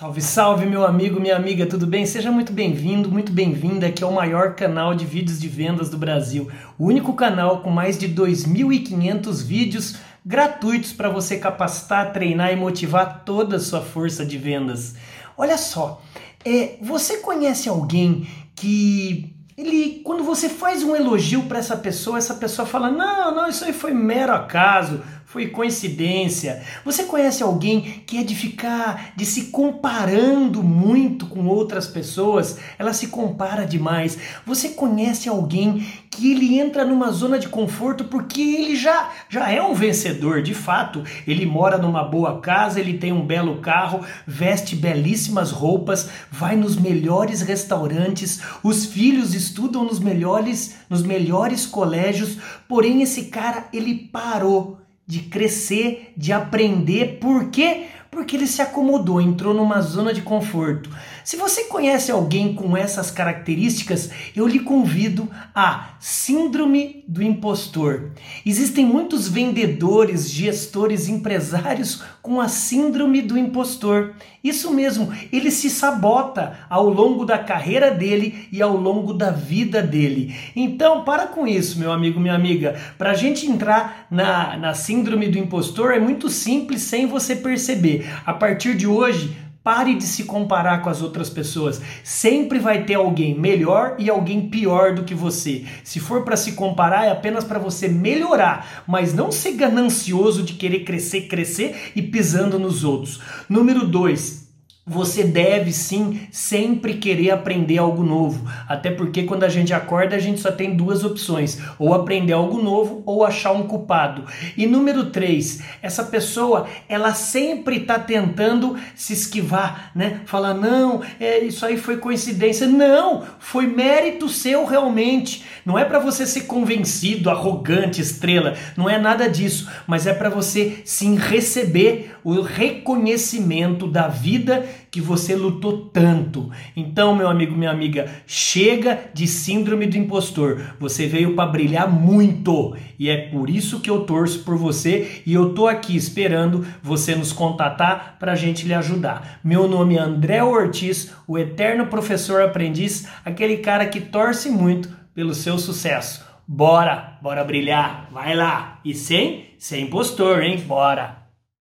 Salve, salve, meu amigo, minha amiga, tudo bem? Seja muito bem-vindo, muito bem-vinda aqui ao maior canal de vídeos de vendas do Brasil. O único canal com mais de 2.500 vídeos gratuitos para você capacitar, treinar e motivar toda a sua força de vendas. Olha só, é, você conhece alguém que ele, quando você faz um elogio para essa pessoa, essa pessoa fala: Não, não, isso aí foi mero acaso, foi coincidência. Você conhece alguém que é de ficar, de se comparando muito com outras pessoas? Ela se compara demais. Você conhece alguém que ele entra numa zona de conforto porque ele já, já é um vencedor, de fato. Ele mora numa boa casa, ele tem um belo carro, veste belíssimas roupas, vai nos melhores restaurantes, os filhos estudam nos melhores, nos melhores colégios, porém esse cara ele parou de crescer, de aprender. Por quê? Porque ele se acomodou, entrou numa zona de conforto. Se você conhece alguém com essas características, eu lhe convido a Síndrome do Impostor. Existem muitos vendedores, gestores, empresários com a Síndrome do Impostor. Isso mesmo, ele se sabota ao longo da carreira dele e ao longo da vida dele. Então, para com isso, meu amigo, minha amiga. Para a gente entrar na, na Síndrome do Impostor é muito simples sem você perceber. A partir de hoje, Pare de se comparar com as outras pessoas. Sempre vai ter alguém melhor e alguém pior do que você. Se for para se comparar, é apenas para você melhorar, mas não ser ganancioso de querer crescer, crescer e pisando nos outros. Número 2 você deve sim sempre querer aprender algo novo, até porque quando a gente acorda a gente só tem duas opções: ou aprender algo novo ou achar um culpado. E número três, essa pessoa ela sempre está tentando se esquivar, né? Falar não, é, isso aí foi coincidência. Não, foi mérito seu realmente. Não é para você ser convencido, arrogante, estrela. Não é nada disso, mas é para você sim receber o reconhecimento da vida que você lutou tanto. Então, meu amigo, minha amiga, chega de síndrome do impostor. Você veio para brilhar muito e é por isso que eu torço por você e eu tô aqui esperando você nos contatar para a gente lhe ajudar. Meu nome é André Ortiz, o eterno professor aprendiz, aquele cara que torce muito pelo seu sucesso. Bora, bora brilhar, vai lá. E sem, sem impostor, hein? Bora.